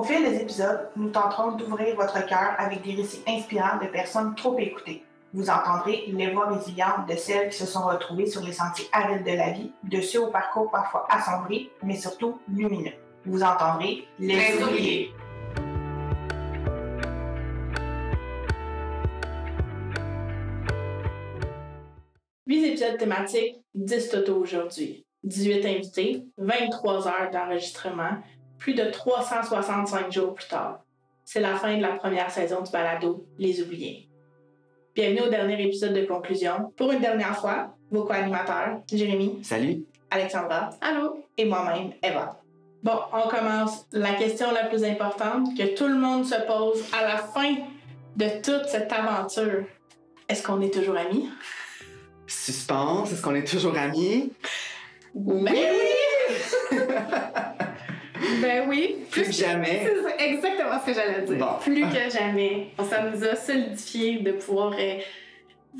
Au fil des épisodes, nous tenterons d'ouvrir votre cœur avec des récits inspirants de personnes trop écoutées. Vous entendrez les voix résilientes de celles qui se sont retrouvées sur les sentiers arides de la vie, de ceux au parcours parfois assombri, mais surtout lumineux. Vous entendrez les, Les oubliés. Huit épisodes thématiques, 10 toto aujourd'hui. 18 invités, 23 heures d'enregistrement, plus de 365 jours plus tard. C'est la fin de la première saison du balado Les Oubliés. Bienvenue au dernier épisode de conclusion. Pour une dernière fois, vos co-animateurs, Jérémy, Salut. Alexandra Allô? et moi-même, Eva. Bon, on commence. La question la plus importante que tout le monde se pose à la fin de toute cette aventure. Est-ce qu'on est toujours amis? Suspense, est-ce qu'on est toujours amis? Ben oui! Ben oui. Plus que jamais. C'est exactement ce que j'allais dire. Bon. Plus que jamais. Ça nous a solidifié de pouvoir euh,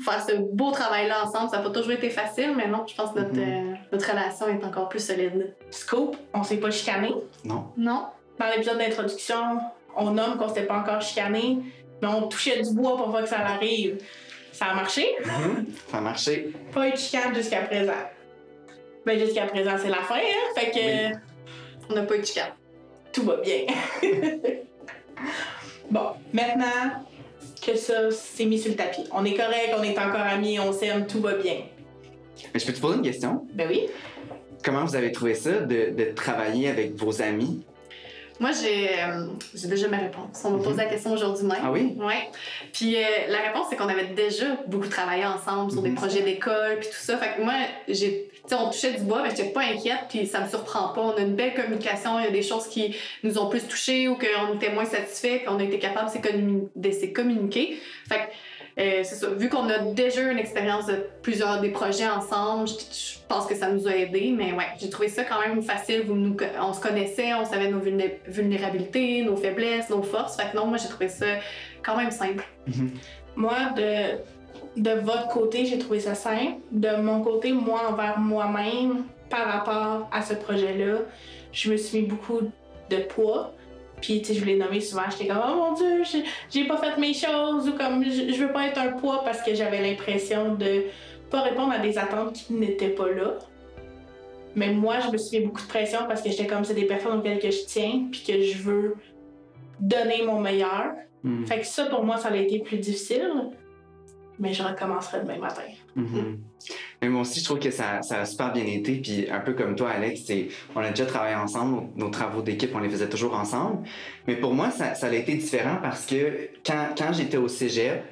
faire ce beau travail-là ensemble. Ça n'a pas toujours été facile, mais non, je pense que notre, Mhm. euh, notre relation est encore plus solide. Scoop, on s'est pas chicané? Non. Non? Dans l'épisode d'introduction, on nomme qu'on s'était pas encore chicané, mais on touchait du bois pour voir que ça arrive. Ça a marché? Mhm. Ça a marché. Pas eu de chicane jusqu'à présent. Ben jusqu'à présent, c'est la fin, hein? Fait que Oui. On n'a pas eu de chicane. tout va bien. bon, maintenant que ça, c'est mis sur le tapis. On est correct, on est encore amis, on s'aime, tout va bien. Mais je peux te poser une question? Ben oui. Comment vous avez trouvé ça de, de travailler avec vos amis? Moi, j'ai euh, déjà ma réponse. On m'a posé la question aujourd'hui même. Ah oui? Ouais. Puis euh, la réponse, c'est qu'on avait déjà beaucoup travaillé ensemble sur des Mhm. projets d'école puis tout ça. Fait que moi, j'ai sais, on touchait du bois, mais j'étais pas inquiète, puis ça me surprend pas. On a une belle communication, il y a des choses qui nous ont plus touchés ou qu'on était moins satisfaits, puis on a été capable de se communiquer. Fait que euh, c'est ça. Vu qu'on a déjà une expérience de plusieurs des projets ensemble, je, je pense que ça nous a aidés. Mais ouais, j'ai trouvé ça quand même facile. Vous nous, on se connaissait, on savait nos vulné- vulnérabilités, nos faiblesses, nos forces. Fait que non, moi j'ai trouvé ça quand même simple. Mhm. Moi, de, de votre côté, j'ai trouvé ça simple. De mon côté, moi, envers moi-même, par rapport à ce projet-là, je me suis mis beaucoup de poids. Puis, tu sais, je vous l'ai nommé souvent, j'étais comme, oh mon Dieu, j'ai- pas fait mes choses, ou comme, je, je veux pas être un poids parce que j'avais l'impression de pas répondre à des attentes qui n'étaient pas là. Mais moi, je me suis mis beaucoup de pression parce que j'étais comme, c'est des personnes auxquelles que je tiens, puis que je veux donner mon meilleur. Mhm. Fait que ça, pour moi, ça a été plus difficile. Mais je recommencerai demain matin. Mhm. Mais moi aussi, je trouve que ça, ça a super bien été. Puis un peu comme toi, Alex, on a déjà travaillé ensemble. Nos, travaux d'équipe, on les faisait toujours ensemble. Mais pour moi, ça, ça a été différent parce que quand, quand j'étais au cégep,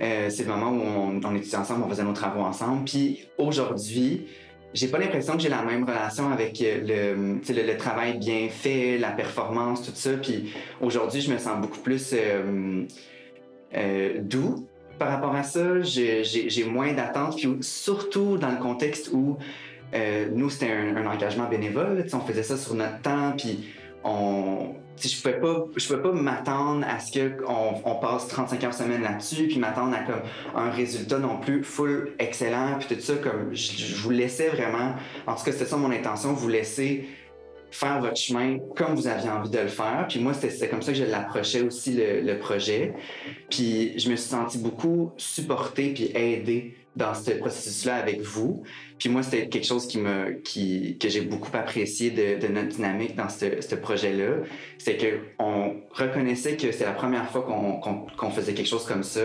euh, c'est le moment où on, on étudiait ensemble, on faisait nos travaux ensemble. Puis aujourd'hui, j'ai pas l'impression que j'ai la même relation avec le, le, le travail bien fait, la performance, tout ça. Puis aujourd'hui, je me sens beaucoup plus euh, euh, doux par rapport à ça. J'ai moins d'attentes. Puis surtout dans le contexte où euh, nous, c'était un, engagement bénévole. On faisait ça sur notre temps. Puis on. Je pouvais pas, je pouvais pas m'attendre à ce qu'on on passe 35 heures semaine là-dessus, puis m'attendre à comme un résultat non plus full excellent, puis tout ça, comme je, je vous laissais vraiment, en tout cas c'était ça mon intention, vous laisser faire votre chemin comme vous aviez envie de le faire. Puis moi, c'était comme ça que je l'approchais aussi le, projet. Puis je me suis senti beaucoup supporté puis aidé dans ce processus-là avec vous. Puis moi, c'était quelque chose qui me, qui, que j'ai beaucoup apprécié de, notre dynamique dans ce, projet-là. C'est que on reconnaissait que c'est la première fois qu'on qu'on- qu'on faisait quelque chose comme ça.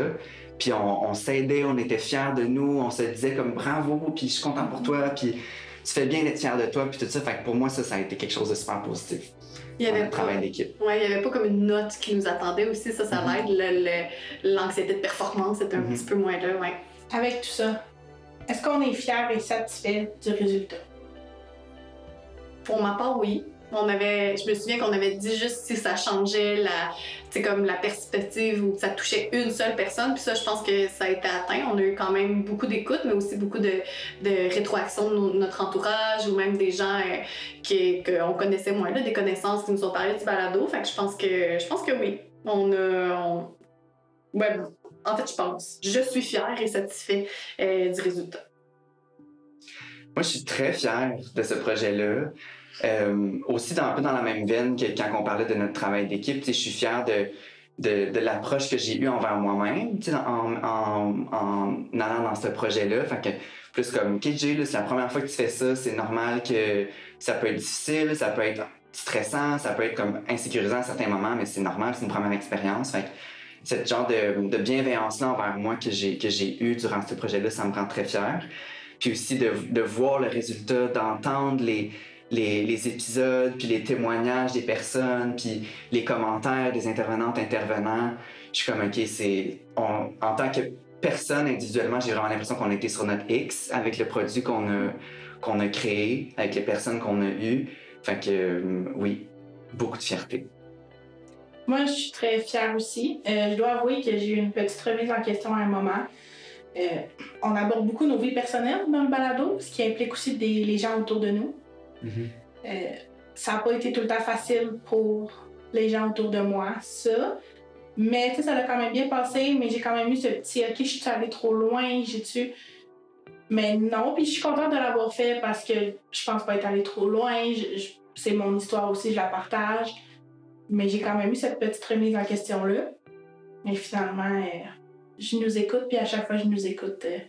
Puis on, on s'aidait, on était fiers de nous, on se disait comme bravo, puis je suis content pour toi, puis tu fais bien d'être fier de toi, puis tout ça. Fait que pour moi, ça, ça a été quelque chose de super positif. Il y avait le pas, travail d'équipe. ouais, il y avait pas comme une note qui nous attendait aussi, ça, ça Mhm. l'aide. Le- L'anxiété de performance était un Mhm. petit peu moins là, ouais. Avec tout ça, est-ce qu'on est fier et satisfait du résultat? Pour ma part, oui. On avait, je me souviens qu'on avait dit juste si ça changeait la, comme la perspective ou que ça touchait une seule personne. Puis ça, je pense que ça a été atteint. On a eu quand même beaucoup d'écoute, mais aussi beaucoup de, de rétroaction de no- notre entourage ou même des gens euh, qu'on connaissait moins, là, des connaissances qui nous ont parlé du balado. Fait que je pense que, je pense que oui. On a, ouais, en fait, je pense. Je suis fière et satisfait euh, du résultat. Moi, je suis très fière de ce projet-là. Euh, aussi, un peu dans la même veine que quand on parlait de notre travail d'équipe, je suis fier de, de, l'approche que j'ai eue envers moi-même en, en, en, allant dans ce projet-là. Plus comme, OK, c'est la première fois que tu fais ça, c'est normal que ça peut être difficile, ça peut être stressant, ça peut être comme insécurisant à certains moments, mais c'est normal, c'est une première expérience. Cette genre de, de bienveillance-là envers moi que j'ai, que j'ai eu durant ce projet-là, ça me rend très fier. Puis aussi de, de voir le résultat, d'entendre les, les, épisodes, puis les témoignages des personnes, puis les commentaires des intervenantes, intervenants. Je suis comme, OK, c'est. En tant que personne individuellement, j'ai vraiment l'impression qu'on était sur notre X avec le produit qu'on a, qu'on a créé, avec les personnes qu'on a eues. Fait que, euh, oui, beaucoup de fierté. Moi, je suis très fière aussi. Euh, je dois avouer que j'ai eu une petite remise en question à un moment. Euh, on aborde beaucoup nos vies personnelles dans le balado, ce qui implique aussi des, les gens autour de nous. Mm-hmm. ça n'a pas été tout le temps facile pour les gens autour de moi, ça. Mais tu sais, ça a quand même bien passé, mais j'ai quand même eu ce petit OK, je suis allée trop loin, j'ai-tu. Mais non, puis je suis contente de l'avoir fait parce que je pense pas être allée trop loin. c'est mon histoire aussi, je la partage. Mais j'ai quand même eu cette petite remise en question-là. Mais finalement, euh, je nous écoute, puis à chaque fois je nous écoute, euh,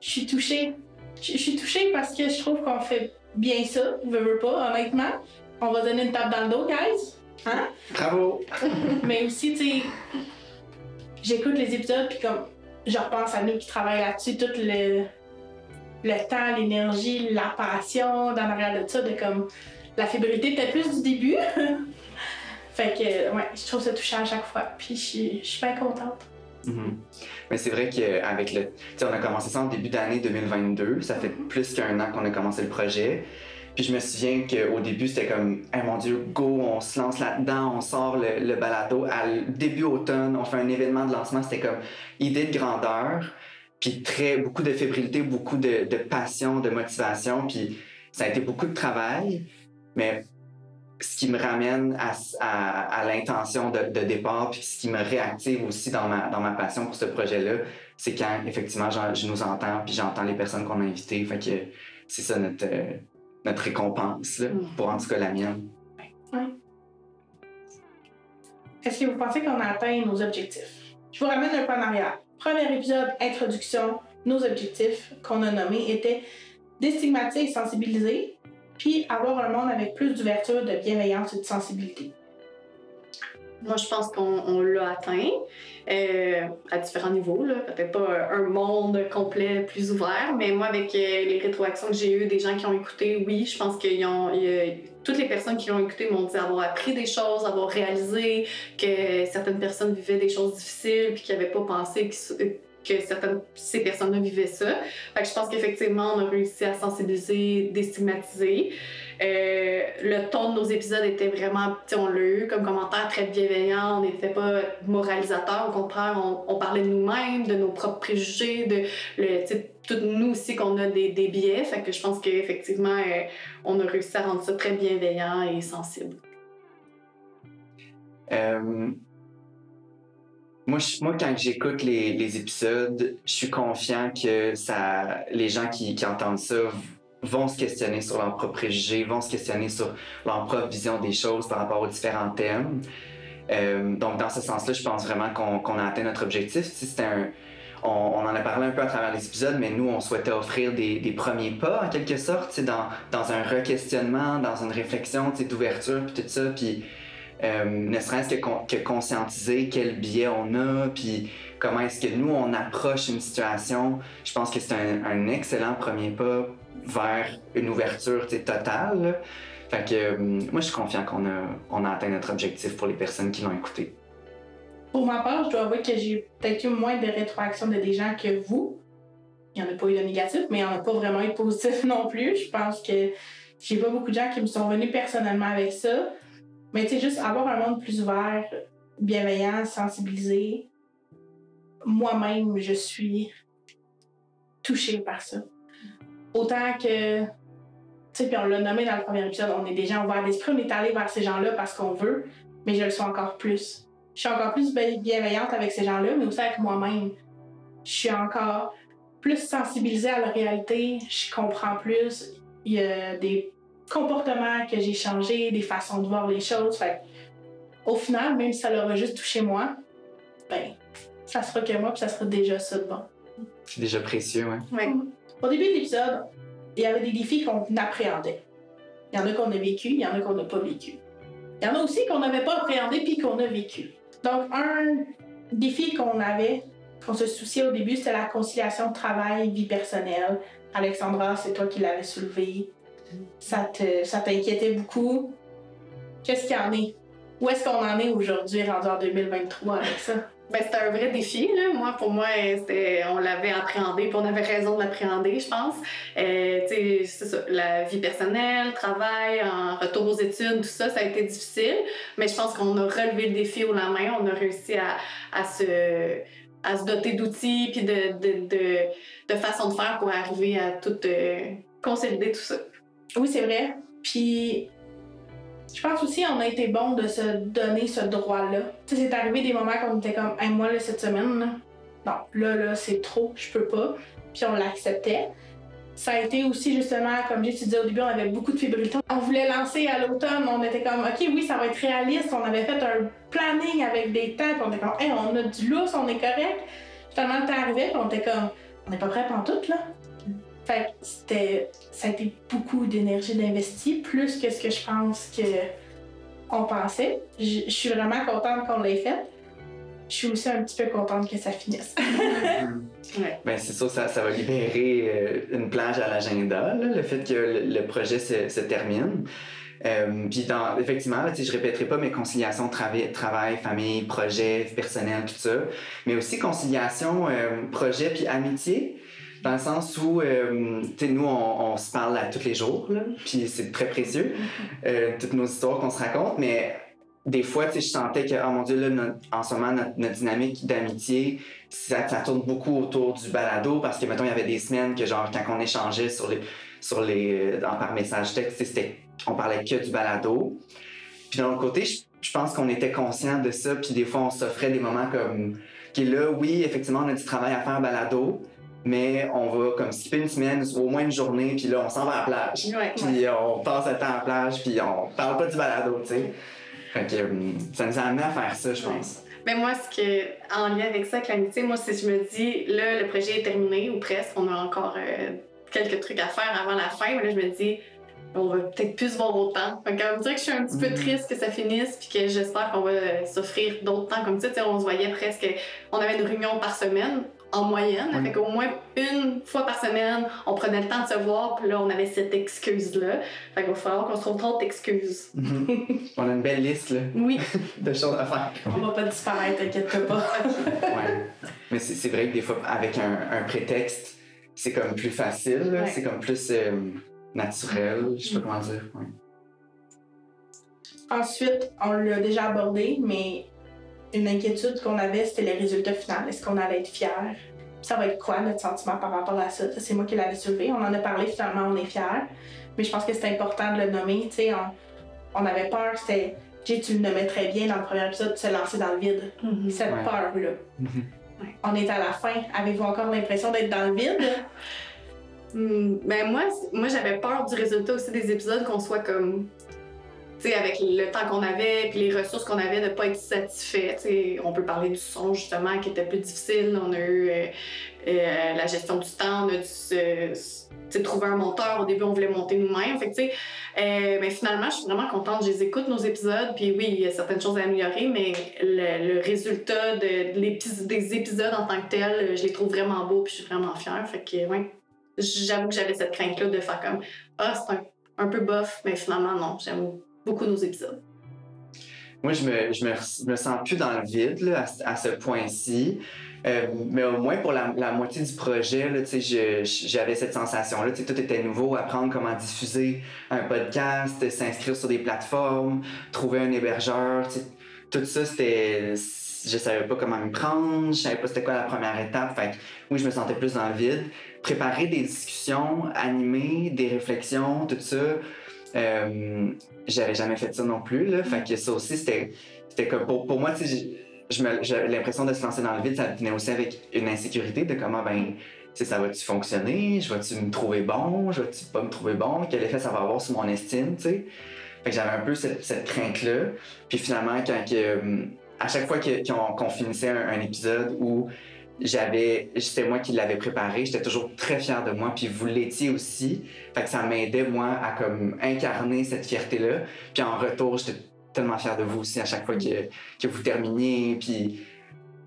je suis touchée. Je suis touchée parce que je trouve qu'on fait bien ça, veux, veux pas, honnêtement. On va donner une tape dans le dos, guys. Hein? Bravo! Mais aussi, tu sais, j'écoute les épisodes, puis comme, je repense à nous qui travaillent là-dessus, tout le, le temps, l'énergie, la passion dans l'arrière de ça, de comme, la fébrilité peut-être plus du début. fait que, ouais, je trouve ça touchant à chaque fois, puis je suis bien contente. Mm-hmm. Mais c'est vrai qu'avec le. Tu sais, on a commencé ça en début d'année 2022. Ça fait mm-hmm. plus qu'un an qu'on a commencé le projet. Puis je me souviens qu'au début, c'était comme, hey, mon Dieu, go, on se lance là-dedans, on sort le, balado. À début automne, on fait un événement de lancement. C'était comme idée de grandeur, puis très, beaucoup de fébrilité, beaucoup de, de passion, de motivation. Puis ça a été beaucoup de travail. Mais ce qui me ramène à, à, à l'intention de, de, départ, puis ce qui me réactive aussi dans ma, dans ma passion pour ce projet-là, c'est quand effectivement je nous entends, puis j'entends les personnes qu'on a invitées. Fait que c'est ça notre, notre récompense, là, mm. pour en tout cas la mienne. Oui. Est-ce que vous pensez qu'on a atteint nos objectifs? Je vous ramène un peu en arrière. Premier épisode, introduction, nos objectifs qu'on a nommés étaient déstigmatiser et sensibiliser, puis avoir un monde avec plus d'ouverture, de bienveillance et de sensibilité. Moi, je pense qu'on l'a atteint euh, à différents niveaux. Peut-être pas un monde complet plus ouvert, mais moi, avec euh, les rétroactions que j'ai eues des gens qui ont écouté, oui, je pense ont. toutes les personnes qui l'ont écouté m'ont dit avoir appris des choses, avoir réalisé que certaines personnes vivaient des choses difficiles puis qu'ils n'avaient pas pensé que, que certaines ces personnes-là vivaient ça. Fait que je pense qu'effectivement, on a réussi à sensibiliser, déstigmatiser. Euh, le ton de nos épisodes était vraiment, on l'a eu comme commentaire très bienveillant, on n'était pas moralisateur, au contraire, on, parlait de nous-mêmes, de nos propres préjugés, de le, tout nous aussi qu'on a des, des, biais. Fait que je pense qu'effectivement, euh, on a réussi à rendre ça très bienveillant et sensible. Euh, moi, moi, quand j'écoute les, les, épisodes, je suis confiant que ça, les gens qui, qui entendent ça vont se questionner sur leur propre préjugé, vont se questionner sur leur propre vision des choses par rapport aux différents thèmes. Euh, donc, dans ce sens-là, je pense vraiment qu'on a atteint notre objectif. Si un, on, on, en a parlé un peu à travers les épisodes, mais nous, on souhaitait offrir des, des premiers pas, en quelque sorte, dans, dans un requestionnement, dans une réflexion d'ouverture, puis tout ça. Puis, euh, ne serait-ce que, conscientiser quel biais on a, puis comment est-ce que nous, on approche une situation. Je pense que c'est un, un excellent premier pas vers une ouverture totale. Fait que euh, moi, je suis confiant qu'on a, on a atteint notre objectif pour les personnes qui l'ont écouté. Pour ma part, je dois avouer que j'ai peut-être eu moins de rétroactions de des gens que vous. Il n'y en a pas eu de négatif, mais il n'y en a pas vraiment eu de positif non plus. Je pense que j'ai pas beaucoup de gens qui me sont venus personnellement avec ça. Mais tu sais, juste avoir un monde plus ouvert, bienveillant, sensibilisé. Moi-même, je suis touchée par ça. Autant que, tu sais, puis on l'a nommé dans le premier épisode, on est des gens ouverts d'esprit, on est allé vers ces gens-là parce qu'on veut, mais je le suis encore plus. Je suis encore plus bienveillante avec ces gens-là, mais aussi avec moi-même. Je suis encore plus sensibilisée à la réalité, je comprends plus. Il y a des comportements que j'ai changés, des façons de voir les choses. Fait au final, même si ça l'aurait juste touché moi, ben, ça sera que moi, puis ça sera déjà ça de bon. C'est déjà précieux, ouais. Ouais. Au début de l'épisode, il y avait des défis qu'on appréhendait. Il y en a qu'on a vécu, il y en a qu'on n'a pas vécu. Il y en a aussi qu'on n'avait pas appréhendé puis qu'on a vécu. Donc, un défi qu'on avait, qu'on se souciait au début, c'était la conciliation travail-vie personnelle. Alexandra, c'est toi qui l'avais soulevé. Ça te, ça t'inquiétait beaucoup? Qu'est-ce qu'il y en est? Où est-ce qu'on en est aujourd'hui, rendu en 2023 avec ça? Ben, c'était un vrai défi, là. Moi, pour moi, on l'avait appréhendé, puis on avait raison de l'appréhender, je pense. Euh, la vie personnelle, travail, retour aux études, tout ça, ça a été difficile. Mais je pense qu'on a relevé le défi au la main. On a réussi à, se à se doter d'outils puis de, de, de, de façons de faire pour arriver à tout euh, consolider tout ça. Oui, c'est vrai. Puis, je pense aussi on a été bon de se donner ce droit-là. Tu sais, c'est arrivé des moments qu'on était comme, hey, moi, là, cette semaine, non, là, là, c'est trop, je peux pas. Puis on l'acceptait. Ça a été aussi justement, comme j'ai dit au début, on avait beaucoup de fébrilité. On voulait lancer à l'automne, on était comme, OK, oui, ça va être réaliste. On avait fait un planning avec des temps, puis on était comme, hey, on a du lousse, on est correct. Finalement, le temps arrivait, puis on était comme, on n'est pas prêt pour tout, là. Fait que c'était, ça a été beaucoup d'énergie d'investi, plus que ce que je pense que on pensait. Je je suis vraiment contente qu'on l'ait fait. Je suis aussi un petit peu contente que ça finisse. Ouais. Ben, c'est sûr, ça, ça va libérer euh, une plage à l'agenda, là, le fait que le, le projet se, se termine. Euh, Puis, dans- effectivement, là, je répéterai pas mes conciliations travail, travail, famille, projet, personnel, tout ça, mais aussi conciliation euh, projet puis amitié, dans le sens où, euh, tu sais, nous, on, se parle tous les jours, là, puis c'est très précieux, euh, toutes nos histoires qu'on se raconte, mais des fois, tu sais, je sentais que, oh mon Dieu, là, en ce moment, notre, dynamique d'amitié, ça, ça tourne beaucoup autour du balado parce que, mettons, il y avait des semaines que, genre, quand on échangeait sur les, sur les, euh, en- par message texte, c'était, on parlait que du balado. Puis d'un autre côté, je, je pense qu'on était conscient de ça, puis des fois, on s'offrait des moments comme, qui là, oui, effectivement, on a du travail à faire balado, mais on va comme skipper une semaine, ou au moins une journée, puis là, on s'en va à la plage. Ouais. Puis on passe le temps à la plage, puis on parle pas du balado, tu sais. Fait que hum, ça nous a amené à faire ça, je pense. Mais moi, ce que, en lien avec ça, avec l'amitié, moi, c'est je me dis, là, le projet est terminé, ou presque, on a encore euh, quelques trucs à faire avant la fin, mais là, je me dis, on va peut-être plus se voir autant. Fait que, on dirait que je suis un petit peu Mhm. triste que ça finisse, puis que j'espère qu'on va s'offrir d'autres temps comme ça. Tu sais, on se voyait presque, on avait une réunion par semaine, en moyenne. Oui. Fait qu'au moins une fois par semaine, on prenait le temps de se voir, puis là, on avait cette excuse-là. Fait qu'il va falloir qu'on se trouve d'autres excuses. on a une belle liste là, Oui. de choses à faire. on va pas disparaître, t'inquiète pas. Ouais. Mais c'est vrai que des fois, avec un, un prétexte, c'est comme plus facile. Ouais. c'est comme plus euh, naturel, je sais pas comment dire. ouais. Ensuite, on l'a déjà abordé, mais une inquiétude qu'on avait, c'était les résultats finaux. Est-ce qu'on allait être fiers? Ça va être quoi notre sentiment par rapport à ça? Ça, C'est moi qui l'avais soulevé. On en a parlé, finalement, on est fiers. Mais je pense que c'est important de le nommer. Tu sais, on, on avait peur, c'était. Jay, tu le nommais très bien dans le premier épisode, de se lancer dans le vide. Cette Ouais. peur-là. Mhm. On est à la fin. Avez-vous encore l'impression d'être dans le vide? Hmm, Ben moi, moi j'avais peur du résultat aussi des épisodes qu'on soit comme, tu sais, avec le temps qu'on avait puis les ressources qu'on avait de pas être satisfait. Tu sais, on peut parler du son justement qui était plus difficile. On a eu euh, euh, la gestion du temps, on a dû se- trouver un monteur. Au début, on voulait monter nous-mêmes. Fait que tu sais, euh, mais finalement, je suis vraiment contente. Je les écoute nos épisodes puis oui, il y a certaines choses à améliorer, mais le, résultat de, des épisodes en tant que tel, je les trouve vraiment beaux puis je suis vraiment fière. Fait que ouais. J'avoue que j'avais cette crainte-là de faire comme Ah, c'est un, un peu bof, mais finalement, non. J'aime beaucoup nos épisodes. Moi, je me, je, me, sens plus dans le vide là, à, ce- point-ci. Euh, mais au moins pour la, la moitié du projet, j'avais cette sensation-là. Tout était nouveau, apprendre comment diffuser un podcast, s'inscrire sur des plateformes, trouver un hébergeur. Tout ça, c'était. Je savais pas comment me prendre, je savais pas c'était quoi la première étape. Fait oui, je me sentais plus dans le vide. Préparer des discussions, animer des réflexions, tout ça. Euh, j'avais jamais fait ça non plus là fait que ça aussi c'était comme pour, moi j'avais l'impression de se lancer dans le vide ça venait aussi avec une insécurité de comment ben ça va-tu fonctionner? Je vais-tu me trouver bon? Je vais-tu pas me trouver bon? Quel effet ça va avoir sur mon estime, tu sais? Fait que j'avais un peu cette, cette crainte-là. Puis finalement, quand que, euh, à chaque fois que- qu'on qu'on finissait un, un épisode où j'avais, c'était moi qui l'avais préparé, j'étais toujours très fière de moi, puis vous l'étiez aussi. Fait que ça m'aidait, moi, à comme incarner cette fierté-là. Puis en retour, j'étais tellement fière de vous aussi à chaque fois que, que vous terminiez. Puis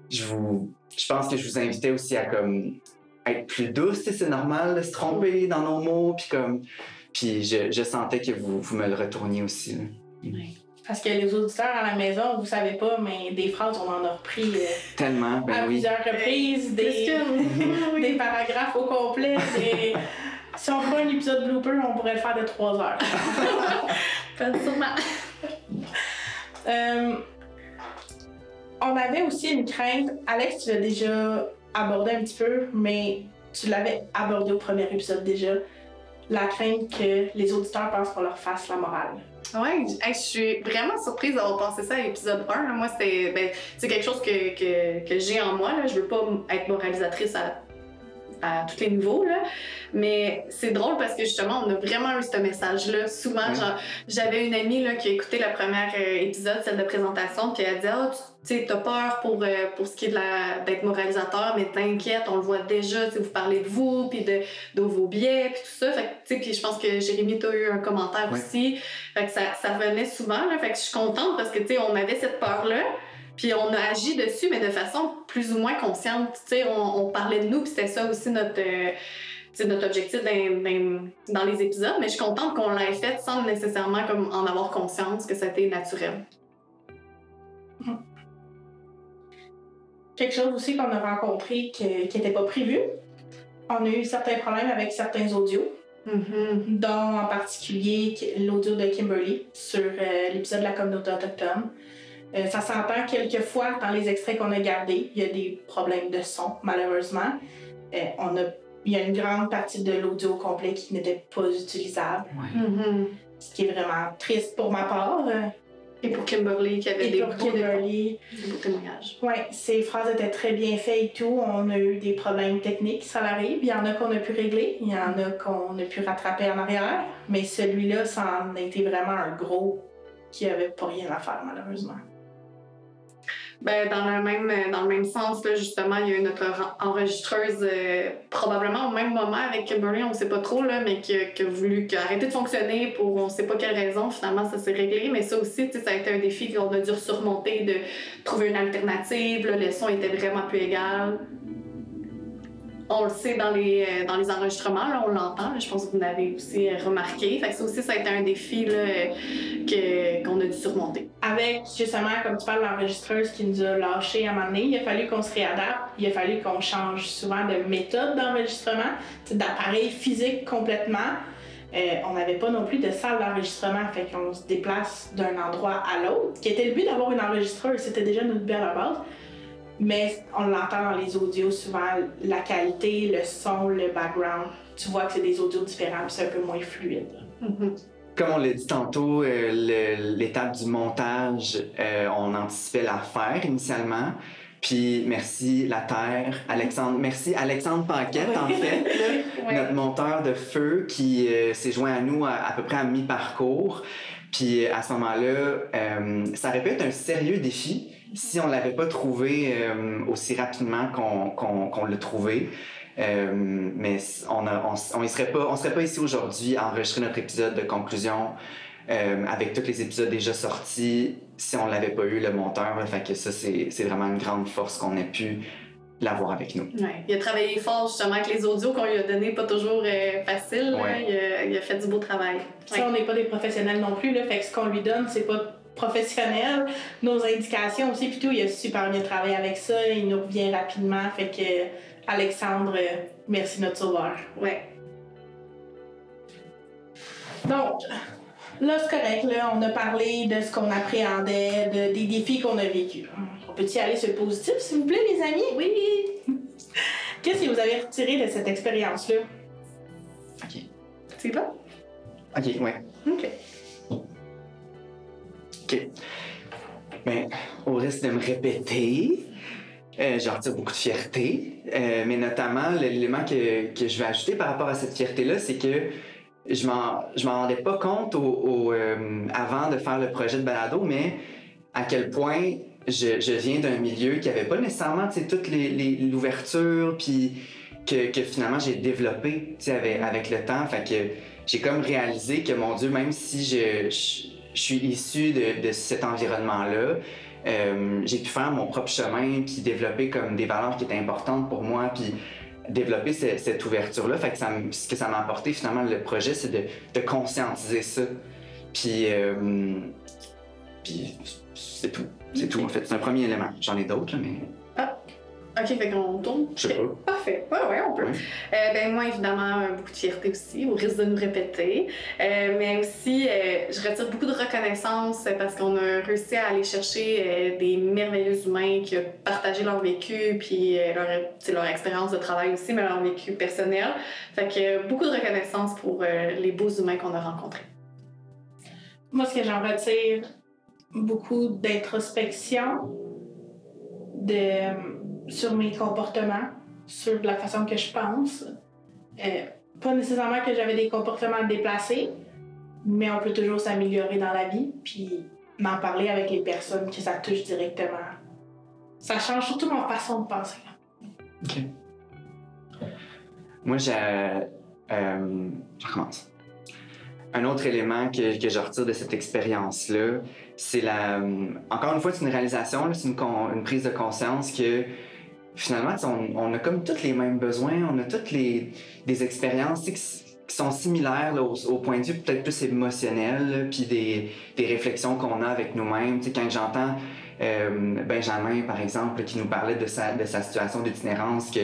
je vous, je pense que je vous invitais aussi à comme être plus douce, c'est normal de se tromper dans nos mots, puis comme, puis je, sentais que vous, vous me le retourniez aussi. là. Parce que les auditeurs à la maison, vous savez pas, mais des phrases, on en a repris euh, Tellement, à ben oui. plusieurs reprises, des, des paragraphes au complet. des- Si on ferait un épisode blooper, on pourrait le faire de trois heures. Sûrement. Euh, on avait aussi une crainte. Alex, tu l'as déjà abordé un petit peu, mais tu l'avais abordé au premier épisode déjà. La crainte que les auditeurs pensent qu'on leur fasse la morale. Hey, je suis vraiment surprise d'avoir pensé ça à l'épisode 1. là. Moi, c'est ben, quelque chose que, que, que j'ai en moi. Là. Je veux pas être moralisatrice à, à tous les niveaux, là. mais c'est drôle parce que justement, on a vraiment eu ce message-là. Souvent, j'avais une amie là, qui a écouté le premier euh, épisode, celle de présentation, puis elle a dit Ah, tu sais, t'as peur pour, euh, pour ce qui est d'être moralisateur, mais t'inquiète, on le voit déjà, vous parlez de vous, puis de, de vos biais, puis tout ça. Fait puis je pense que Jérémy, t'as eu un commentaire aussi. Fait que ça, ça revenait souvent, là. Fait que je suis contente parce que, tu sais, on avait cette peur-là. Puis on a agi dessus, mais de façon plus ou moins consciente. Tu sais, on, on parlait de nous, puis c'était ça aussi notre, euh, notre objectif dans, dans- dans les épisodes. Mais je suis contente qu'on l'ait fait sans nécessairement comme en avoir conscience, que c'était naturel. Quelque chose aussi qu'on a rencontré qui n'était pas prévu. On a eu certains problèmes avec certains audios, Mm-hmm. dont en particulier l'audio de Kimberly sur euh, l'épisode de la communauté autochtone. Euh, ça s'entend quelquefois dans les extraits qu'on a gardés. Il y a des problèmes de son, malheureusement. Euh, on a, il y a une grande partie de l'audio complet qui n'était pas utilisable, Mm-hmm. ce qui est vraiment triste pour ma part. euh, Et pour Kimberly, qui avait et des pour beaux, Kimberly. des beaux témoignages. Oui, ces phrases étaient très bien faites et tout. On a eu des problèmes techniques, ça arrive. Il y en a qu'on a pu régler, il y en a qu'on a pu rattraper en arrière. Mais celui-là, ça en a été vraiment un gros qui avait pas rien à faire, malheureusement. Ben, dans, le même, dans le même sens, là, justement, il y a eu notre en- enregistreuse, euh, probablement au même moment avec Kimberly, on sait pas trop, là, mais qui a, voulu, qui a arrêté de fonctionner pour on sait pas quelle raison. Finalement, ça s'est réglé. Mais ça aussi, ça a été un défi qu'on a dû surmonter de trouver une alternative. le son était vraiment plus égal. On le sait dans les, euh, enregistrements, on l'entend. Je pense que vous l'avez aussi euh, remarqué. Fait que ça aussi, ça a été un défi qu'on a dû surmonter. Avec, justement, comme tu parles, l'enregistreuse qui nous a lâchés à un moment donné, il a fallu qu'on se réadapte. Il a fallu qu'on change souvent de méthode d'enregistrement, d'appareil physique complètement. Euh, on n'avait pas non plus de salle d'enregistrement, fait qu'on se déplace d'un endroit à l'autre, qui était le but d'avoir une enregistreuse, c'était déjà notre la base. Mais on l'entend dans les audios souvent, la qualité, le son, le background, tu vois que c'est des audios différents, puis c'est un peu moins fluide. Comme on l'a dit tantôt, euh, l'étape du montage, euh, on anticipait la faire initialement. Puis merci La Terre, Alexandre. Merci Alexandre Paquette, en fait, notre monteur de feu qui euh, s'est joint à nous à, à peu près à mi-parcours. Puis à ce moment-là, euh, ça aurait pu être un sérieux défi si on l'avait pas trouvé euh, aussi rapidement qu'on qu'on- qu'on l'a trouvé. Euh, mais on a, on, on y serait pas, on serait pas ici aujourd'hui à enregistrer notre épisode de conclusion euh, avec tous les épisodes déjà sortis si on l'avait pas eu le monteur. là. Fait que ça c'est vraiment une grande force qu'on ait pu l'avoir avec nous. Ouais. Il a travaillé fort justement avec les audios qu'on lui a donnés, pas toujours euh, facile. là. Ouais. Il, a, il a fait du beau travail. Ça, on n'est pas des professionnels non plus, là, fait que ce qu'on lui donne, c'est pas professionnel. Nos indications aussi, puis tout, il a super bien travaillé avec ça, il nous revient rapidement, fait que Alexandre, merci notre sauveur. Ouais. Donc, là, c'est correct, là, on a parlé de ce qu'on appréhendait, de, des défis qu'on a vécus. On peut y aller sur le positif, s'il vous plaît, les amis? Oui! Qu'est-ce que vous avez retiré de cette expérience-là? C'est bon? Ok, ouais. OK. OK. Ben, au risque de me répéter, Euh, j'en retire beaucoup de fierté, euh, mais notamment l'élément que, que je vais ajouter par rapport à cette fierté-là, c'est que je m'en je m'en rendais pas compte au, euh, avant de faire le projet de balado, mais à quel point je, je viens d'un milieu qui avait pas nécessairement toute l'ouverture, puis que, que finalement j'ai développé avec, avec le temps. Fait que j'ai comme réalisé que mon Dieu, même si je, je suis issu de, de cet environnement-là, euh, j'ai pu faire mon propre chemin, puis développer comme des valeurs qui étaient importantes pour moi, puis développer ce- cette ouverture-là. Fait que ça, ce que ça m'a apporté finalement le projet, c'est de, de conscientiser ça. Puis, euh, puis c'est tout. C'est tout en fait. C'est un premier élément. J'en ai d'autres, mais Ok, fait qu'on tourne. je sais pas. Parfait. Ouais, ouais, on peut. Ouais. Euh, ben, moi, évidemment, euh, beaucoup de fierté aussi, au risque de nous répéter. Euh, mais aussi, euh, je retire beaucoup de reconnaissance parce qu'on a réussi à aller chercher euh, des merveilleux humains qui ont partagé leur vécu, puis euh, leur, leur expérience de travail aussi, mais leur vécu personnel. Fait que euh, beaucoup de reconnaissance pour euh, les beaux humains qu'on a rencontrés. Moi, ce que j'en retire, beaucoup d'introspection de, sur mes comportements, sur la façon que je pense. Euh, pas nécessairement que j'avais des comportements déplacés, mais on peut toujours s'améliorer dans la vie, puis m'en parler avec les personnes que ça touche directement. Ça change surtout ma façon de penser. OK. Moi, j'ai. Euh, je recommence. Un autre élément que, que je retire de cette expérience-là, c'est la. Encore une fois, c'est une réalisation, c'est une prise de conscience que finalement, on, a comme tous les mêmes besoins, on a toutes les, expériences qui, sont similaires au, point de vue peut-être plus émotionnel, puis des, réflexions qu'on a avec nous-mêmes. Quand j'entends euh, Benjamin, par exemple, qui nous parlait de sa, situation d'itinérance, que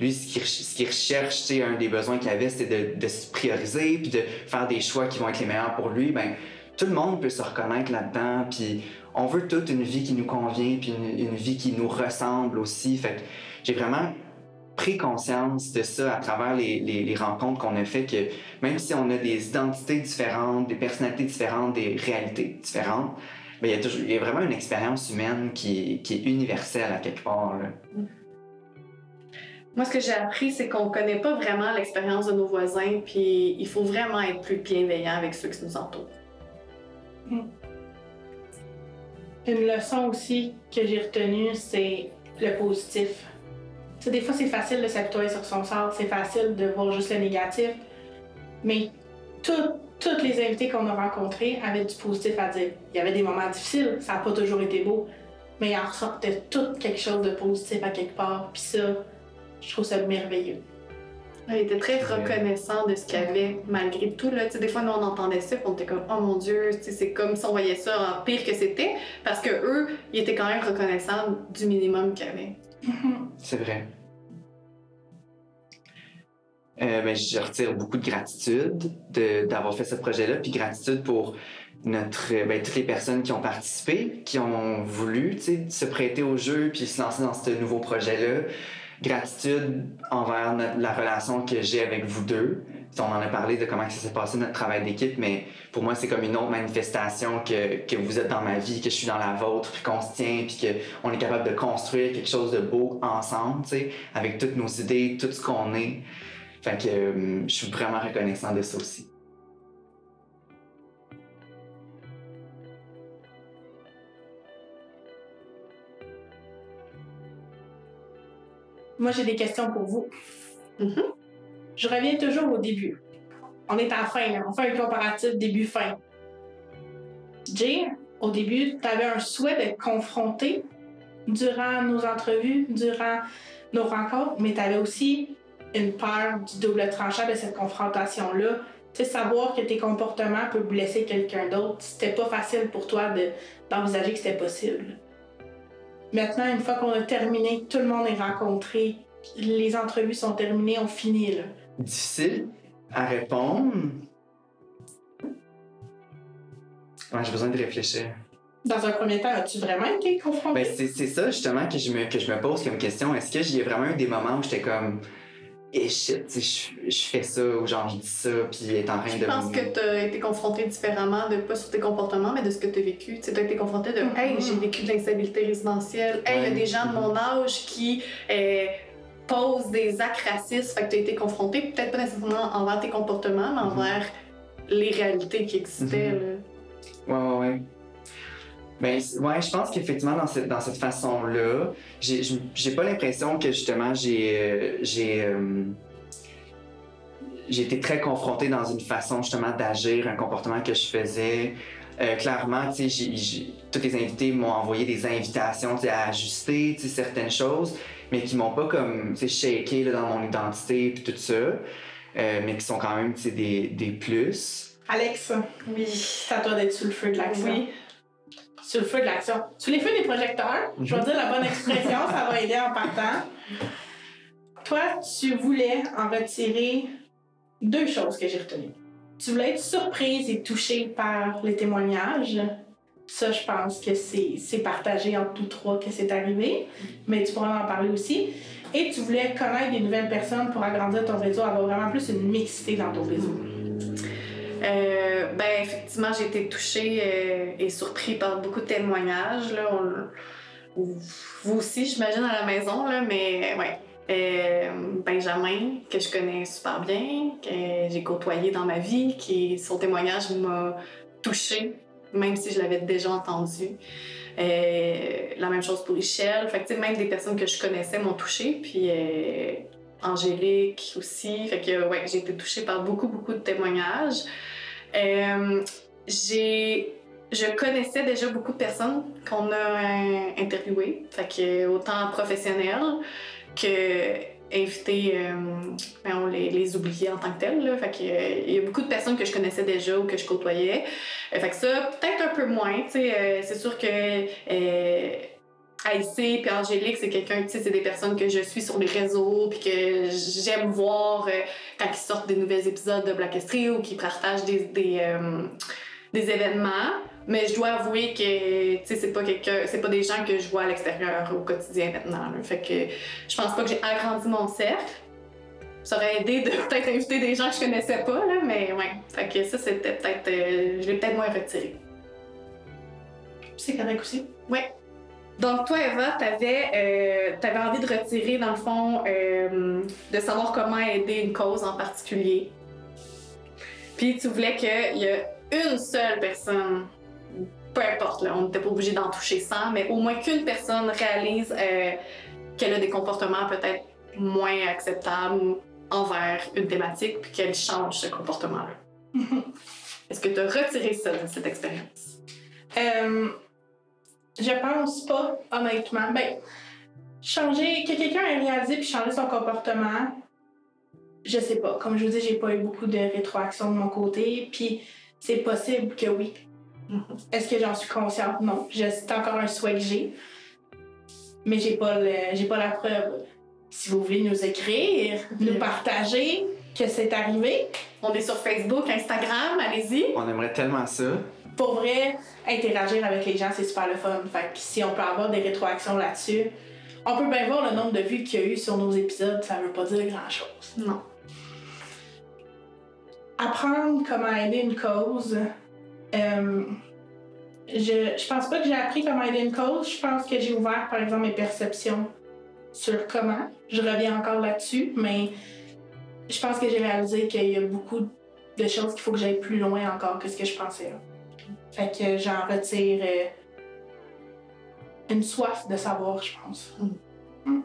lui, ce qu'il recherche, un des besoins qu'il avait, c'était de, de se prioriser, puis de faire des choix qui vont être les meilleurs pour lui. Ben, tout le monde peut se reconnaître là-dedans, puis on veut toute une vie qui nous convient, puis une, vie qui nous ressemble aussi. Fait que j'ai vraiment pris conscience de ça à travers les, rencontres qu'on a fait, que même si on a des identités différentes, des personnalités différentes, des réalités différentes, ben, il, y a toujours, il y a vraiment une expérience humaine qui, est universelle à quelque part. Moi, ce que j'ai appris, c'est qu'on connaît pas vraiment l'expérience de nos voisins, puis il faut vraiment être plus bienveillant avec ceux qui nous entourent. Une leçon aussi que j'ai retenue, c'est le positif. Tu sais, des fois, c'est facile de s'apitoyer sur son sort, c'est facile de voir juste le négatif, mais tout- toutes les invités qu'on a rencontrés avaient du positif à dire. Il y avait des moments difficiles, ça n'a pas toujours été beau, mais il en ressortait tout quelque chose de positif à quelque part, puis ça, je trouve ça merveilleux. Il était très reconnaissant de ce qu'il y avait malgré tout. Là. Des fois, nous, on entendait ça, puis on était comme « Oh mon Dieu! » C'est comme si on voyait ça en pire que c'était, parce que eux, ils étaient quand même reconnaissants du minimum qu'il y avait. C'est vrai. Euh, ben, je retire beaucoup de gratitude de- d'avoir fait ce projet-là, puis gratitude pour notre, ben, toutes les personnes qui ont participé, qui ont voulu se prêter au jeu, puis se lancer dans ce nouveau projet-là. Gratitude envers notre- la relation que j'ai avec vous deux. On en a parlé de comment ça s'est passé notre travail d'équipe, mais pour moi, c'est comme une autre manifestation que, que vous êtes dans ma vie, que je suis dans la vôtre, puis qu'on se tient, puis qu'on est capable de construire quelque chose de beau ensemble, avec toutes nos idées, tout ce qu'on est. Fait que euh, je suis vraiment reconnaissant de ça aussi. Moi, j'ai des questions pour vous. Mhm. Je reviens toujours au début. On est la fin, là. on fait un comparatif début-fin. Jay, au début, tu avais un souhait d'être confronté durant nos entrevues, durant nos rencontres, mais tu avais aussi une peur du double tranchant de cette confrontation-là. Tu sais, savoir que tes comportements peuvent blesser quelqu'un d'autre, c'était pas facile pour toi de- d'envisager que c'était possible. Maintenant, une fois qu'on a terminé, tout le monde est rencontré, les entrevues sont terminées, on finit là. Difficile à répondre. Ouais, j'ai besoin de réfléchir. Dans un premier temps, as-tu vraiment été confronté? Ben, c'est ça justement que je, me, que je me pose comme question. Est-ce que j'y ai vraiment eu des moments où j'étais comme et shit, tu sais, je, je fais ça ou genre je dis ça, puis il est en train de. Je pense que tu as été confronté différemment, de pas sur tes comportements, mais de ce que tu as vécu. Tu as été confronté de Mhm. Hey, j'ai vécu de l'instabilité résidentielle. Hey, il y a Ouais. des gens de mon âge qui euh, posent des actes racistes. Fait que tu as été confronté, peut-être pas nécessairement envers tes comportements, mais Mhm. envers les réalités qui existaient. Mhm. là. Ouais, ouais, ouais. Ben, ouais, je pense qu'effectivement, dans cette, dans cette façon-là, j'ai pas l'impression que justement j'ai. euh, j'ai. euh, j'ai été très confronté dans une façon justement d'agir, un comportement que je faisais. Euh, clairement, tu sais, tous les invités m'ont envoyé des invitations tu sais, à ajuster certaines choses, mais qui m'ont pas comme tu sais, shaké là, dans mon identité puis tout ça, euh, mais qui sont quand même des, des plus. Alex, Oui. c'est à toi d'être sous le feu de l'action. Oui. Sur le feu de l'action. Sous les feux des projecteurs, je vais dire la bonne expression, ça va aider en partant. Toi, tu voulais en retirer deux choses que j'ai retenues. Tu voulais être surprise et touchée par les témoignages. Ça, je pense que c'est c'est partagé entre tous trois que c'est arrivé, mais tu pourras en parler aussi. Et tu voulais connaître des nouvelles personnes pour agrandir ton réseau, avoir vraiment plus une mixité dans ton réseau. Euh, ben, effectivement, j'ai été touchée euh, et surpris par beaucoup de témoignages. Là. Vous aussi, j'imagine, à la maison, là, mais ouais. Euh, Benjamin, que je connais super bien, que j'ai côtoyé dans ma vie, qui son témoignage m'a touchée, même si je l'avais déjà entendu. La même chose pour Michel. Fait que, même des personnes que je connaissais m'ont touchée. Puis Angélique aussi. Fait que, ouais, j'ai été touchée par beaucoup, beaucoup de témoignages. Euh, je connaissais déjà beaucoup de personnes qu'on a euh, interviewées, fait que autant professionnels que invités, euh, ben, on les, les oubliait en tant que tels. Là, fait que, il y a beaucoup de personnes que je connaissais déjà ou que je côtoyais. Fait que ça, peut-être un peu moins. c'est sûr que Aïssé puis Angélique, c'est quelqu'un, tu sais, c'est des personnes que je suis sur les réseaux puis que j'aime voir euh, quand ils sortent des nouveaux épisodes de Black History ou qu'ils partagent des, des, euh, des événements. Mais je dois avouer que, tu sais, c'est pas quelqu'un, c'est pas des gens que je vois à l'extérieur au quotidien maintenant. là. Fait que je pense pas que j'ai agrandi mon cercle. Ça aurait aidé de peut-être inviter des gens que je connaissais pas, là, mais ouais. Fait que ça, c'était peut-être, euh, je l'ai peut-être moins retiré. C'est correct aussi? Donc, toi, Eva, t'avais, euh, t'avais envie de retirer, dans le fond, euh, de savoir comment aider une cause en particulier. Puis, tu voulais qu'il y ait une seule personne, peu importe, là, on n'était pas obligé d'en toucher 100, mais au moins qu'une personne réalise euh, qu'elle a des comportements peut-être moins acceptables envers une thématique, puis qu'elle change ce comportement-là. Est-ce que tu as retiré ça de cette expérience? Euh, je pense pas, honnêtement. Ben, changer, que quelqu'un ait réalisé puis changer son comportement, je sais pas. Comme je vous dis, j'ai pas eu beaucoup de rétroaction de mon côté, puis c'est possible que oui. Est-ce que j'en suis consciente? Non. C'est encore un souhait que j'ai. Mais j'ai pas, le- j'ai pas la preuve. Si vous voulez nous écrire, nous partager que c'est arrivé, On est sur Facebook, Instagram, allez-y. On aimerait tellement ça. Pour vrai, interagir avec les gens, c'est super le fun. Fait que si on peut avoir des rétroactions là-dessus, on peut bien voir le nombre de vues qu'il y a eu sur nos épisodes, ça veut pas dire grand-chose. Non. Apprendre comment aider une cause, euh, je, je pense pas que j'ai appris comment aider une cause, je pense que j'ai ouvert, par exemple, mes perceptions sur comment. Je reviens encore là-dessus, mais je pense que j'ai réalisé qu'il y a beaucoup de choses qu'il faut que j'aille plus loin encore que ce que je pensais. là. Fait que j'en retire euh, une soif de savoir, je pense. Mm.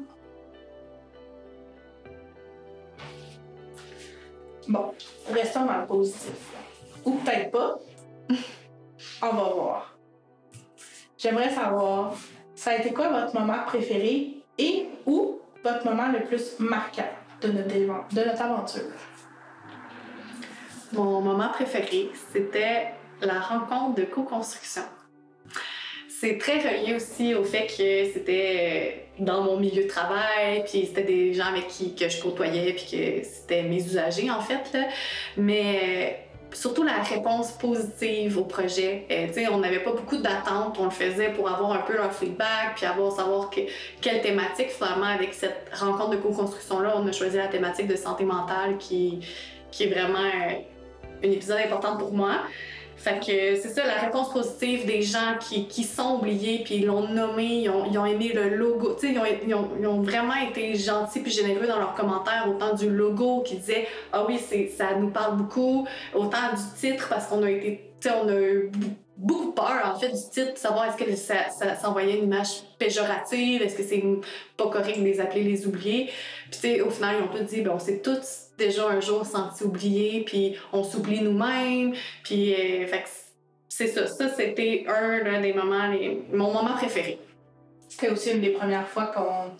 Bon, restons dans le positif. Ou peut-être pas. On va voir. J'aimerais savoir, ça a été quoi votre moment préféré et ou votre moment le plus marquant de notre, de notre aventure? Mon moment préféré, c'était la rencontre de co-construction. C'est très relié aussi au fait que c'était euh, dans mon milieu de travail, puis c'était des gens avec qui que je côtoyais, puis que c'était mes usagers en fait. Mais surtout la réponse positive au projet. Euh, on n'avait pas beaucoup d'attentes, on le faisait pour avoir un peu leur feedback, puis avoir savoir que, quelle thématique finalement avec cette rencontre de co-construction-là, on a choisi la thématique de santé mentale qui, qui est vraiment euh, un épisode important pour moi. Fait que c'est ça, la réponse positive des gens qui, qui sont oubliés, puis ils l'ont nommé, ils ont, ils ont, aimé le logo. Tu sais, ils ont, ils, ont, ils ont, vraiment été gentils puis généreux dans leurs commentaires, autant du logo qui disait Ah oui, ça nous parle beaucoup, autant du titre parce qu'on a été. Tu sais, on a eu beaucoup peur en fait du titre, savoir est-ce que ça, ça, envoyait une image péjorative, est-ce que c'est pas correct de les appeler les oubliés. Puis tu sais, au final, ils ont tous dit ben, on s'est tous déjà un jour senti oubliés, puis on s'oublie nous-mêmes, puis euh, c'est ça. Ça, c'était un, des moments, mon moment préféré. C'était aussi une des premières fois qu'on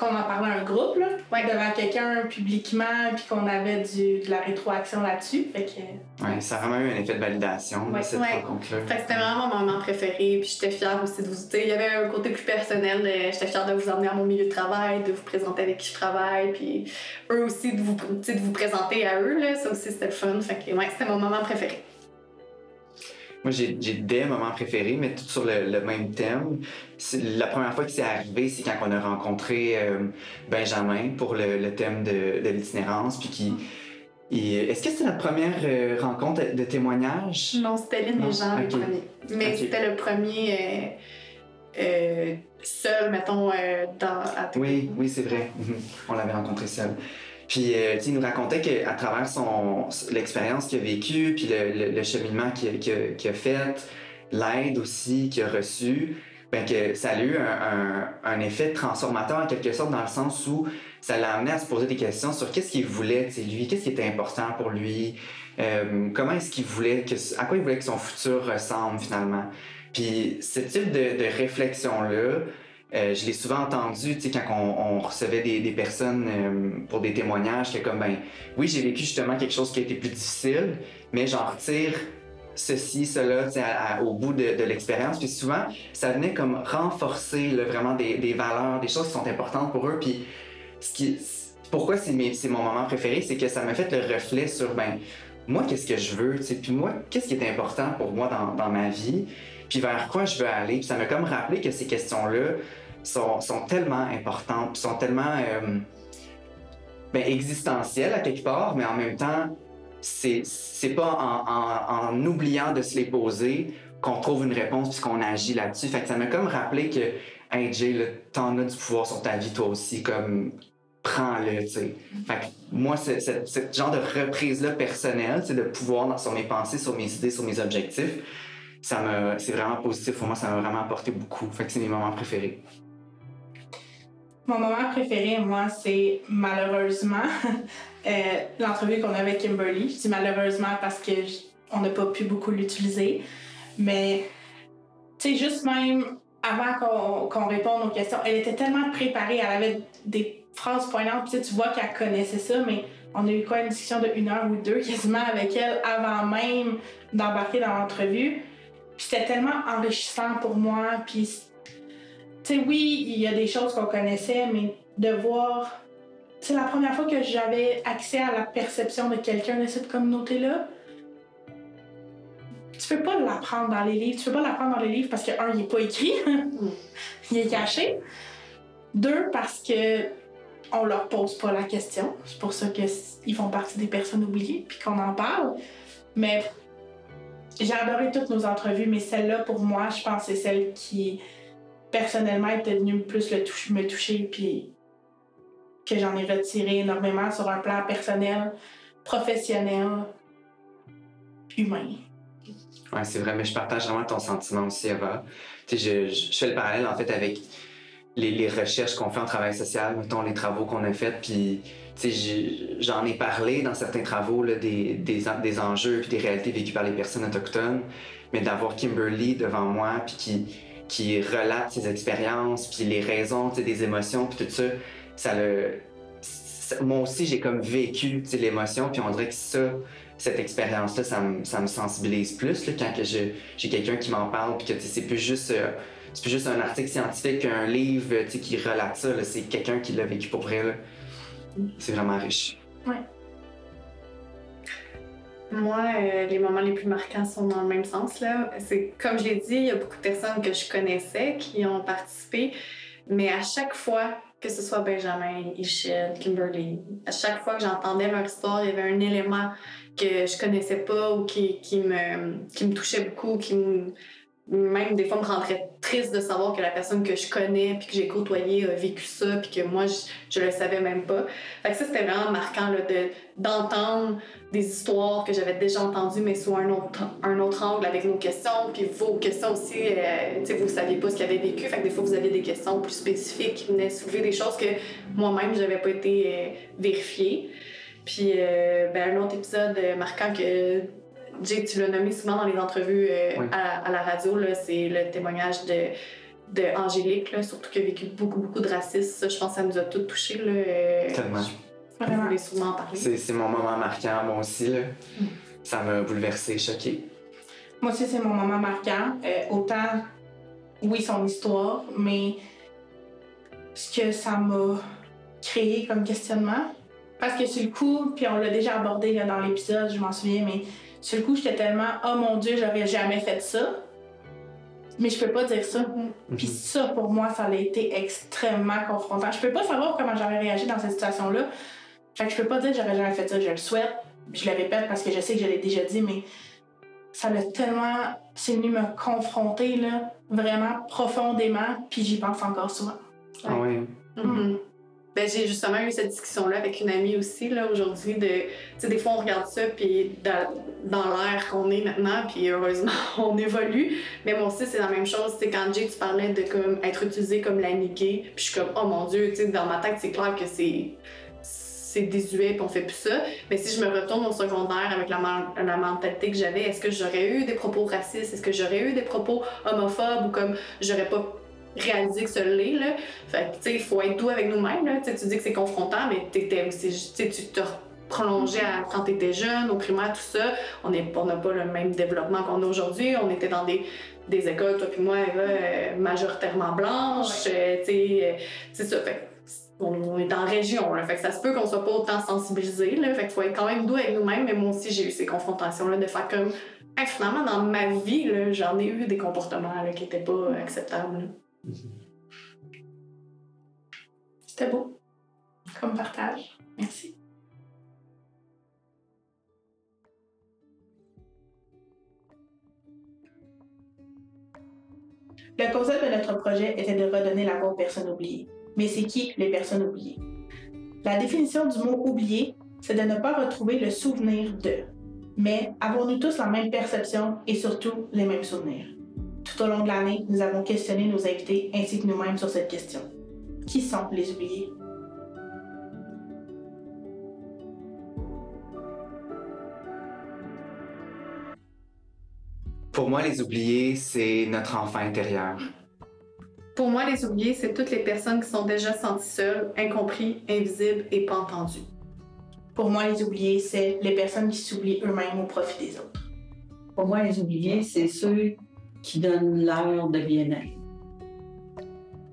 qu'on en parlait à un groupe, là, ouais. devant quelqu'un publiquement, puis qu'on avait du, de la rétroaction là-dessus. Fait que... Ouais, ça a vraiment eu un effet de validation, ouais. cette ouais. rencontre-là. Fait que c'était vraiment mon moment préféré, puis j'étais fière aussi de vous. Il y avait un côté plus personnel, j'étais fière de vous emmener à mon milieu de travail, de vous présenter avec qui je travaille, puis eux aussi de vous, de vous présenter à eux, là, ça aussi c'était le fun. Fait que ouais, c'était mon moment préféré. Moi, j'ai des moments préférés, mais tout sur le, le même thème. La première fois que c'est arrivé, c'est quand on a rencontré euh, Benjamin pour le, le thème de, de l'itinérance, puis qui. Est-ce que c'était notre première euh, rencontre de témoignage? Non, c'était Lynn et Jean okay. le premier. Mais okay. c'était le premier euh, seul, mettons, dans, à Oui, oui, c'est vrai. -hmm. On l'avait rencontré seul. Puis, euh, il nous racontait qu'à travers son, l'expérience qu'il a vécue, puis le, le, le cheminement qu'il a, fait, l'aide aussi qu'il a reçue, ben que ça a eu un, un, un, effet transformateur en quelque sorte dans le sens où ça l'a amené à se poser des questions sur qu'est-ce qu'il voulait, lui, qu'est-ce qui était important pour lui, euh, comment est-ce qu'il voulait, que, à quoi il voulait que son futur ressemble finalement. Puis, ce type de, de réflexion-là, euh, je l'ai souvent entendu, tu sais, quand on, recevait des, personnes euh, pour des témoignages, que comme, ben, oui, j'ai vécu justement quelque chose qui a été plus difficile, mais j'en retire ceci, cela, tu sais, au bout de, l'expérience. Puis souvent, ça venait comme renforcer vraiment des, valeurs, des choses qui sont importantes pour eux. Puis ce qui, pourquoi c'est mon moment préféré, c'est que ça m'a fait le reflet sur, ben, moi, qu'est-ce que je veux, puis moi, qu'est-ce qui est important pour moi dans, dans ma vie, puis vers quoi je veux aller. Puis ça m'a comme rappelé que ces questions-là, sont, tellement importantes, sont tellement euh, ben, existentielles à quelque part, mais en même temps, c'est pas en, en, oubliant de se les poser qu'on trouve une réponse puis qu'on agit là-dessus. Fait ça m'a comme rappelé que, hey Jay, t'en as du pouvoir sur ta vie toi aussi, comme prends-le, tu sais. Fait moi, ce genre de reprise-là personnelle, de pouvoir sur mes pensées, sur mes idées, sur mes objectifs, ça me, c'est vraiment positif pour moi, ça m'a vraiment apporté beaucoup. Fait c'est mes moments préférés. Mon moment préféré, moi, c'est malheureusement euh, l'entrevue qu'on a avec Kimberly. Je dis malheureusement parce que on n'a pas pu beaucoup l'utiliser. Mais, tu sais, juste même avant qu'on qu réponde aux questions, elle était tellement préparée. Elle avait des phrases poignantes. Tu vois qu'elle connaissait ça, mais on a eu quoi, une discussion de une heure ou deux quasiment avec elle avant même d'embarquer dans l'entrevue. C'était tellement enrichissant pour moi. Puis, tu oui, il y a des choses qu'on connaissait, mais de voir. C'est la première fois que j'avais accès à la perception de quelqu'un de cette communauté-là. Tu peux pas l'apprendre dans les livres. Tu peux pas l'apprendre dans les livres parce que, un, il n'est pas écrit, il est caché. Deux, parce que on leur pose pas la question. C'est pour ça qu'ils font partie des personnes oubliées puis qu'on en parle. Mais j'ai adoré toutes nos entrevues, mais celle-là, pour moi, je pense c'est celle qui, personnellement, était venue plus le toucher, me toucher, puis que j'en ai retiré énormément sur un plan personnel, professionnel, humain. Ouais, c'est vrai, mais je partage vraiment ton sentiment aussi, Eva. Sais, je, je, fais le parallèle, en fait, avec les, recherches qu'on fait en travail social, mettons, les travaux qu'on a faits, puis j'en ai parlé dans certains travaux là, des, des, des enjeux et des réalités vécues par les personnes autochtones, mais d'avoir Kimberly devant moi puis qui, qui relate ses expériences, puis les raisons des émotions, puis tout ça, ça le... Moi aussi, j'ai comme vécu l'émotion, puis on dirait que ça, cette expérience-là, ça me, ça me sensibilise plus quand j'ai quelqu'un qui m'en parle, puis que c'est plus juste... Euh, c'est plus juste un article scientifique, un livre qui relate ça, c'est quelqu'un qui l'a vécu pour vrai. C'est vraiment riche. Ouais. Moi, euh, les moments les plus marquants sont dans le même sens. Là. C'est comme je l'ai dit, il y a beaucoup de personnes que je connaissais qui ont participé, mais à chaque fois, que ce soit Benjamin, Michel, Kimberly, à chaque fois que j'entendais leur histoire, il y avait un élément que je connaissais pas ou qui, qui, me, qui me touchait beaucoup, qui me, même des fois me rendrait triste de savoir que la personne que je connais puis que j'ai côtoyé a vécu ça puis que moi je, je le savais même pas. Fait que ça c'était vraiment marquant de d'entendre des histoires que j'avais déjà entendues mais sous un autre un autre angle avec nos questions puis vos questions aussi euh, tu vous saviez pas ce qu'il avait vécu fait que des fois vous aviez des questions plus spécifiques qui venaient soulever des choses que moi-même j'avais pas été euh, vérifiée. Puis euh, ben, un autre épisode marquant que tu l'as nommé souvent dans les entrevues euh, à, la radio, c'est le témoignage de, de Angélique, là, surtout qu'elle a vécu beaucoup, beaucoup de racisme. Ça, je pense que ça nous a tous touchés. Là, euh, Tellement. Je voulais souvent en parler. C'est mon moment marquant, moi aussi. Là. Mm. Ça m'a bouleversé, choqué. Moi aussi, c'est mon moment marquant. Euh, autant, oui, son histoire, mais ce que ça m'a créé comme questionnement. Parce que sur le coup, puis on l'a déjà abordé là, dans l'épisode, je m'en souviens, mais sur le coup, j'étais tellement Oh mon Dieu, j'aurais jamais fait ça. Mais je peux pas dire ça. Mm-hmm. Puis ça, pour moi, ça a été extrêmement confrontant. Je peux pas savoir comment j'aurais réagi dans cette situation-là. Fait que je peux pas dire que j'aurais jamais fait ça. Je le souhaite. Je le répète parce que je sais que je l'ai déjà dit, mais ça l'a tellement. C'est venu me confronter, là, vraiment profondément. Puis j'y pense encore souvent. Ah oui. Mm-hmm. Ben, j'ai justement eu cette discussion-là avec une amie aussi, aujourd'hui, de, des fois, on regarde ça, puis dans, dans l'air qu'on est maintenant, puis heureusement, on évolue. Mais moi aussi, c'est la même chose, sais, quand Jay, tu parlais de, comme, être utilisé comme l'amigué, puis je suis comme, oh mon Dieu, dans ma tête, c'est clair que c'est c'est désuet puis on fait plus ça. Mais si je me retourne au secondaire avec la, la mentalité que j'avais, est-ce que j'aurais eu des propos racistes? Est-ce que j'aurais eu des propos homophobes ou comme j'aurais pas réaliser que ça l'est. Là. Fait que, tu sais, il faut être doux avec nous-mêmes. Là. Tu dis que c'est confrontant, mais t'étais aussi, tu te prolongé à quand tu étais jeune, au primaire, tout ça. On n'a pas le même développement qu'on a aujourd'hui. On était dans des, des écoles, toi puis moi, Eva, euh, majoritairement blanches. Euh, tu sais, euh, c'est ça. Fait on est en région, là. fait que ça se peut qu'on soit pas autant sensibilisé, là. fait qu'il faut être quand même doux avec nous-mêmes, mais moi aussi j'ai eu ces confrontations-là de faire comme, finalement dans ma vie, j'en ai eu des comportements qui étaient pas acceptables. C'était beau comme partage. Merci. Le concept de notre projet était de redonner la voix aux personnes oubliées. Mais c'est qui les personnes oubliées? La définition du mot oublié, c'est de ne pas retrouver le souvenir de. Mais avons-nous tous la même perception et surtout les mêmes souvenirs? Tout au long de l'année, nous avons questionné nos invités ainsi que nous-mêmes sur cette question. Qui sont les oubliés? Pour moi, les oubliés, c'est notre enfant intérieur. Pour moi, les oubliés, c'est toutes les personnes qui sont déjà senties seules, incompris, invisibles et pas entendues. Pour moi, les oubliés, c'est les personnes qui s'oublient eux-mêmes au profit des autres. Pour moi, les oubliés, c'est ceux qui donne l'heure de bien-être.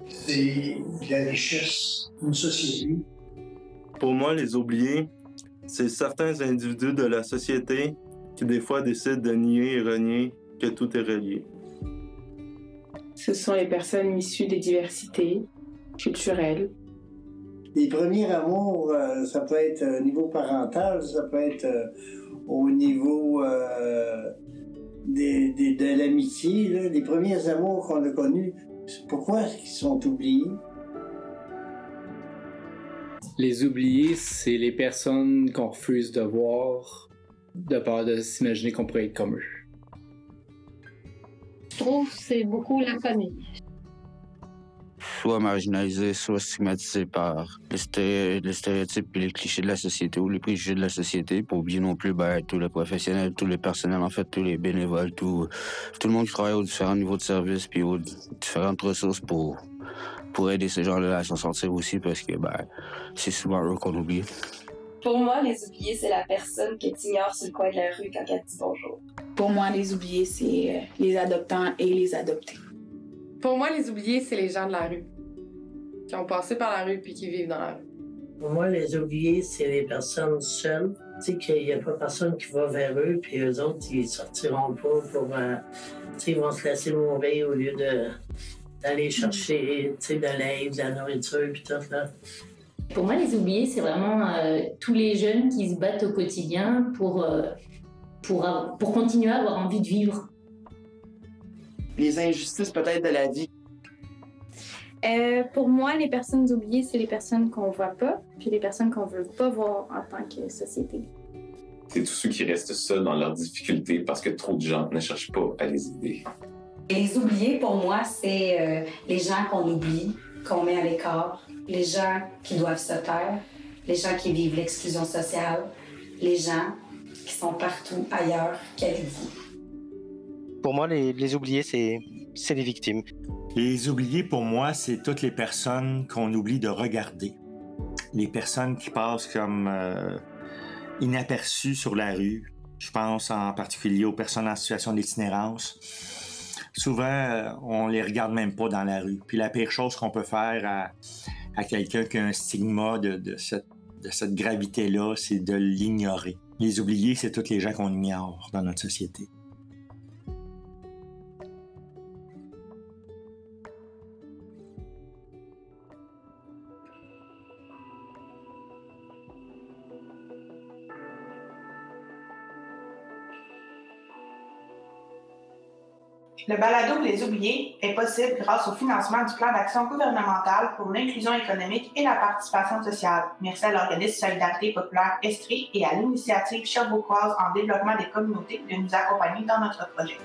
C'est la richesse d'une société. Pour moi, les oubliés, c'est certains individus de la société qui des fois décident de nier et renier que tout est relié. Ce sont les personnes issues des diversités culturelles. Les premiers amours, euh, ça peut être au niveau parental, ça peut être euh, au niveau euh, de l'amitié, les premiers amours qu'on a connus, pourquoi ils sont oubliés? Les oubliés, c'est les personnes qu'on refuse de voir de peur de s'imaginer qu'on pourrait être comme eux. Je trouve que c'est beaucoup la famille soit marginalisés, soit stigmatisés par les, stéréotypes et les clichés de la société ou les préjugés de la société, pour oublier non plus ben, tous les professionnels, tous les personnels, en fait, tous les bénévoles, tout, tout le monde qui travaille aux différents niveaux de service puis aux différentes ressources pour, pour aider ces gens-là à s'en sortir aussi parce que ben, c'est souvent eux qu'on oublie. Pour moi, les oubliés, c'est la personne que tu ignores sur le coin de la rue quand elle te dit bonjour. Pour moi, les oubliés, c'est euh, les adoptants et les adoptés. Pour moi, les oubliés, c'est les gens de la rue. Qui ont passé par la rue puis qui vivent dans la rue. Pour moi, les oubliés, c'est les personnes seules. Tu sais, qu'il n'y a pas personne qui va vers eux, puis eux autres, ils sortiront pas pour. euh, tu sais, ils vont se laisser mourir au lieu de d'aller chercher tu sais, de l'aide, de la nourriture, puis tout, là. Pour moi, les oubliés, c'est vraiment euh, tous les jeunes qui se battent au quotidien pour, euh, pour, pour continuer à avoir envie de vivre. Les injustices peut-être de la vie? Euh, pour moi, les personnes oubliées, c'est les personnes qu'on voit pas, puis les personnes qu'on veut pas voir en tant que société. C'est tous ceux qui restent seuls dans leurs difficultés parce que trop de gens ne cherchent pas à les aider. Et les oubliés, pour moi, c'est euh, les gens qu'on oublie, qu'on met à l'écart, les gens qui doivent se taire, les gens qui vivent l'exclusion sociale, les gens qui sont partout ailleurs qu'avec vous. Pour moi, les, oubliés, c'est les victimes. Les oubliés, pour moi, c'est toutes les personnes qu'on oublie de regarder. Les personnes qui passent comme euh, inaperçues sur la rue. Je pense en particulier aux personnes en situation d'itinérance. Souvent, on les regarde même pas dans la rue. Puis la pire chose qu'on peut faire à, à quelqu'un qui a un stigma de, de cette, de cette gravité-là, c'est de l'ignorer. Les oubliés, c'est toutes les gens qu'on ignore dans notre société. Le balado Les Oubliés est possible grâce au financement du plan d'action gouvernemental pour l'inclusion économique et la participation sociale. Merci à l'organisme Solidarité populaire Estrie et à l'initiative Sherbrookeoise en développement des communautés de nous accompagner dans notre projet.